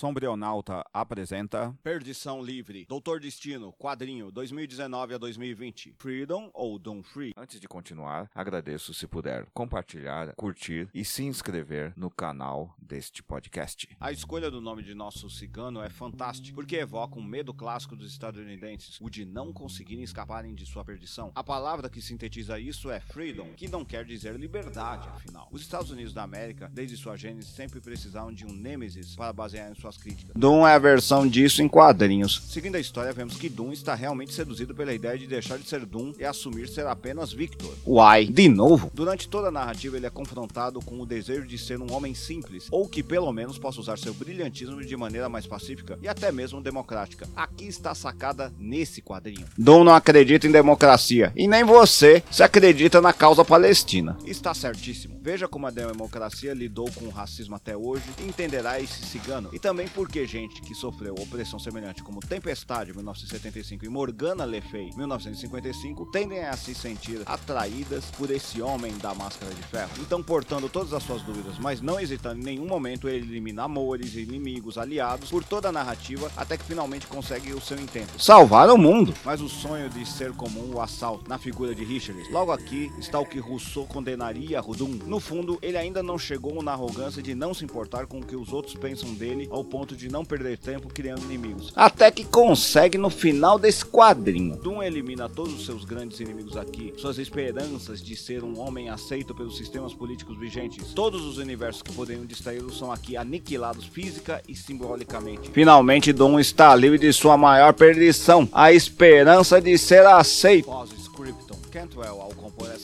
Sombrionauta apresenta Perdição Livre, Doutor Destino, quadrinho 2019 a 2020. Freedom ou Doom Free? Antes de continuar, agradeço se puder compartilhar, curtir e se inscrever no canal deste podcast. A escolha do nome de nosso cigano é fantástica, porque evoca um medo clássico dos estadunidenses, o de não conseguirem escaparem de sua perdição. A palavra que sintetiza isso é freedom, que não quer dizer liberdade, afinal. Os Estados Unidos da América, desde sua gênese, sempre precisaram de um nêmesis para basear em suas críticas. Doom é a versão disso em quadrinhos. Seguindo a história, vemos que Doom está realmente seduzido pela ideia de deixar de ser Doom e assumir ser apenas Victor. Uai, de novo? Durante toda a narrativa, ele é confrontado com o desejo de ser um homem simples, ou que pelo menos possa usar seu brilhantismo de maneira mais pacífica e até mesmo democrática. Aqui está a sacada nesse quadrinho. Doom não acredita em democracia, e nem você se acredita na causa palestina. Está certíssimo. Veja como a democracia lidou com o racismo até hoje entenderá esse cigano. E também porque gente que sofreu opressão semelhante como Tempestade 1975 e Morgana Le Fay 1955 tendem a se sentir atraídas por esse homem da máscara de ferro. Então, portando todas as suas dúvidas, mas não hesitando em nenhum momento, ele elimina amores, inimigos, aliados por toda a narrativa até que finalmente consegue o seu intento: salvar o mundo. Mas o sonho de ser comum o assalto na figura de Richards. Logo aqui está o que Rousseau condenaria a Rudum. No fundo, ele ainda não chegou na arrogância de não se importar com o que os outros pensam dele ao ponto de não perder tempo criando inimigos. Até que consegue no final desse quadrinho. Doom elimina todos os seus grandes inimigos aqui, suas esperanças de ser um homem aceito pelos sistemas políticos vigentes. Todos os universos que poderiam distraí-lo são aqui aniquilados física e simbolicamente. Finalmente, Doom está livre de sua maior perdição, a esperança de ser aceito. Pós-scriptum. Cantwell, ao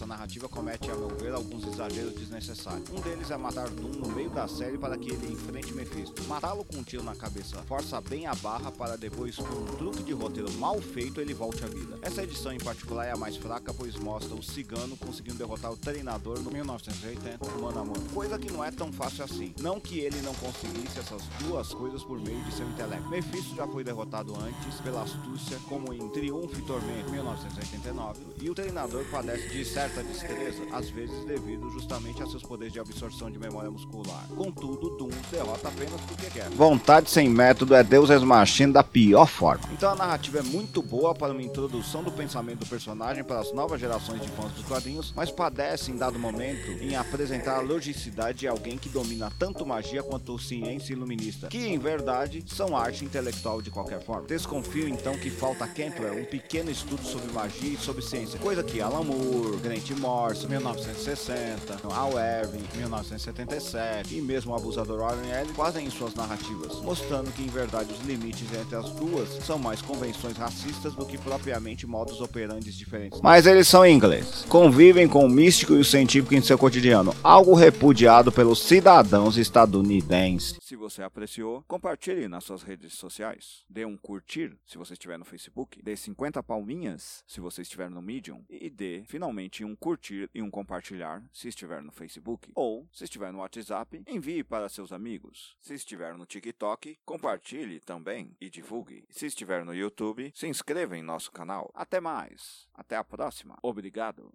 essa narrativa, comete, a meu ver, alguns exageros desnecessários. Um deles é matar Doom no meio da série para que ele enfrente Mephisto. Matá-lo com um tiro na cabeça força bem a barra para depois, com um truque de roteiro mal feito, ele volte à vida. Essa edição em particular é a mais fraca, pois mostra o cigano conseguindo derrotar o treinador no 1980, mano a mano. Coisa que não é tão fácil assim. Não que ele não conseguisse essas duas coisas por meio de seu intelecto. Mephisto já foi derrotado antes pela astúcia, como em Triunfo e Tormento 1989, e o treinador padece de certa destreza, às vezes devido justamente a seus poderes de absorção de memória muscular. Contudo, Doom derrota apenas porque quer. Vontade sem método é Deus ex machina da pior forma. Então a narrativa é muito boa para uma introdução do pensamento do personagem para as novas gerações de fãs dos quadrinhos, mas padece em dado momento em apresentar a logicidade de alguém que domina tanto magia quanto ciência iluminista, que em verdade são arte intelectual de qualquer forma. Desconfio então que falta a um pequeno estudo sobre magia e sobre ciência, coisa que Alan Moore, Grant Morrison, 1960, Al Irving, 1977 e mesmo o abusador Warren Ellis fazem em suas narrativas, mostrando que em verdade os limites entre as duas são mais convenções racistas do que propriamente modos operantes diferentes. Mas eles são ingleses, convivem com o místico e o científico em seu cotidiano, algo repudiado pelos cidadãos estadunidenses. Se você apreciou, compartilhe nas suas redes sociais. Dê um curtir se você estiver no Facebook. Dê 50 palminhas se você estiver no Medium. E dê finalmente um curtir e um compartilhar se estiver no Facebook. Ou, se estiver no WhatsApp, envie para seus amigos. Se estiver no TikTok, compartilhe também e divulgue. Se estiver no YouTube, se inscreva em nosso canal. Até mais. Até a próxima. Obrigado.